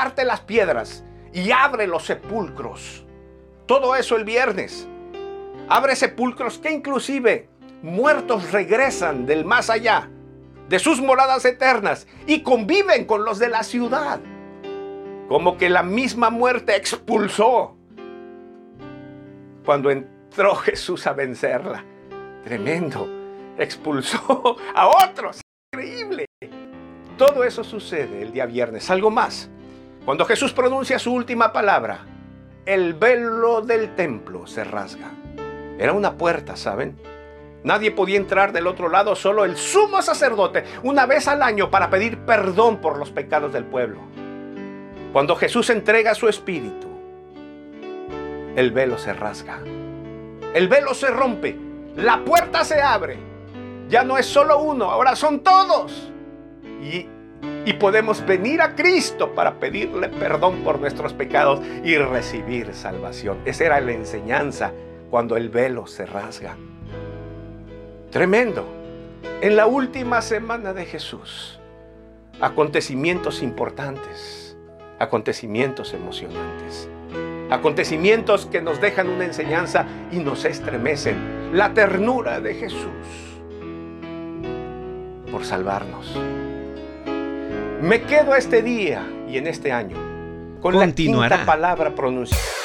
parte las piedras y abre los sepulcros. Todo eso el viernes. Abre sepulcros que inclusive muertos regresan del más allá, de sus moradas eternas, y conviven con los de la ciudad. Como que la misma muerte expulsó cuando entró Jesús a vencerla. Tremendo. Expulsó a otros. Increíble. Todo eso sucede el día viernes. Algo más. Cuando Jesús pronuncia su última palabra, el velo del templo se rasga. Era una puerta, ¿saben? Nadie podía entrar del otro lado, solo el sumo sacerdote, una vez al año para pedir perdón por los pecados del pueblo. Cuando Jesús entrega su espíritu, el velo se rasga. El velo se rompe. La puerta se abre. Ya no es solo uno, ahora son todos. Y, y podemos venir a Cristo para pedirle perdón por nuestros pecados y recibir salvación. Esa era la enseñanza cuando el velo se rasga. Tremendo. En la última semana de Jesús, acontecimientos importantes, acontecimientos emocionantes, acontecimientos que nos dejan una enseñanza y nos estremecen. La ternura de Jesús por salvarnos. Me quedo este día y en este año con la quinta palabra pronunciada.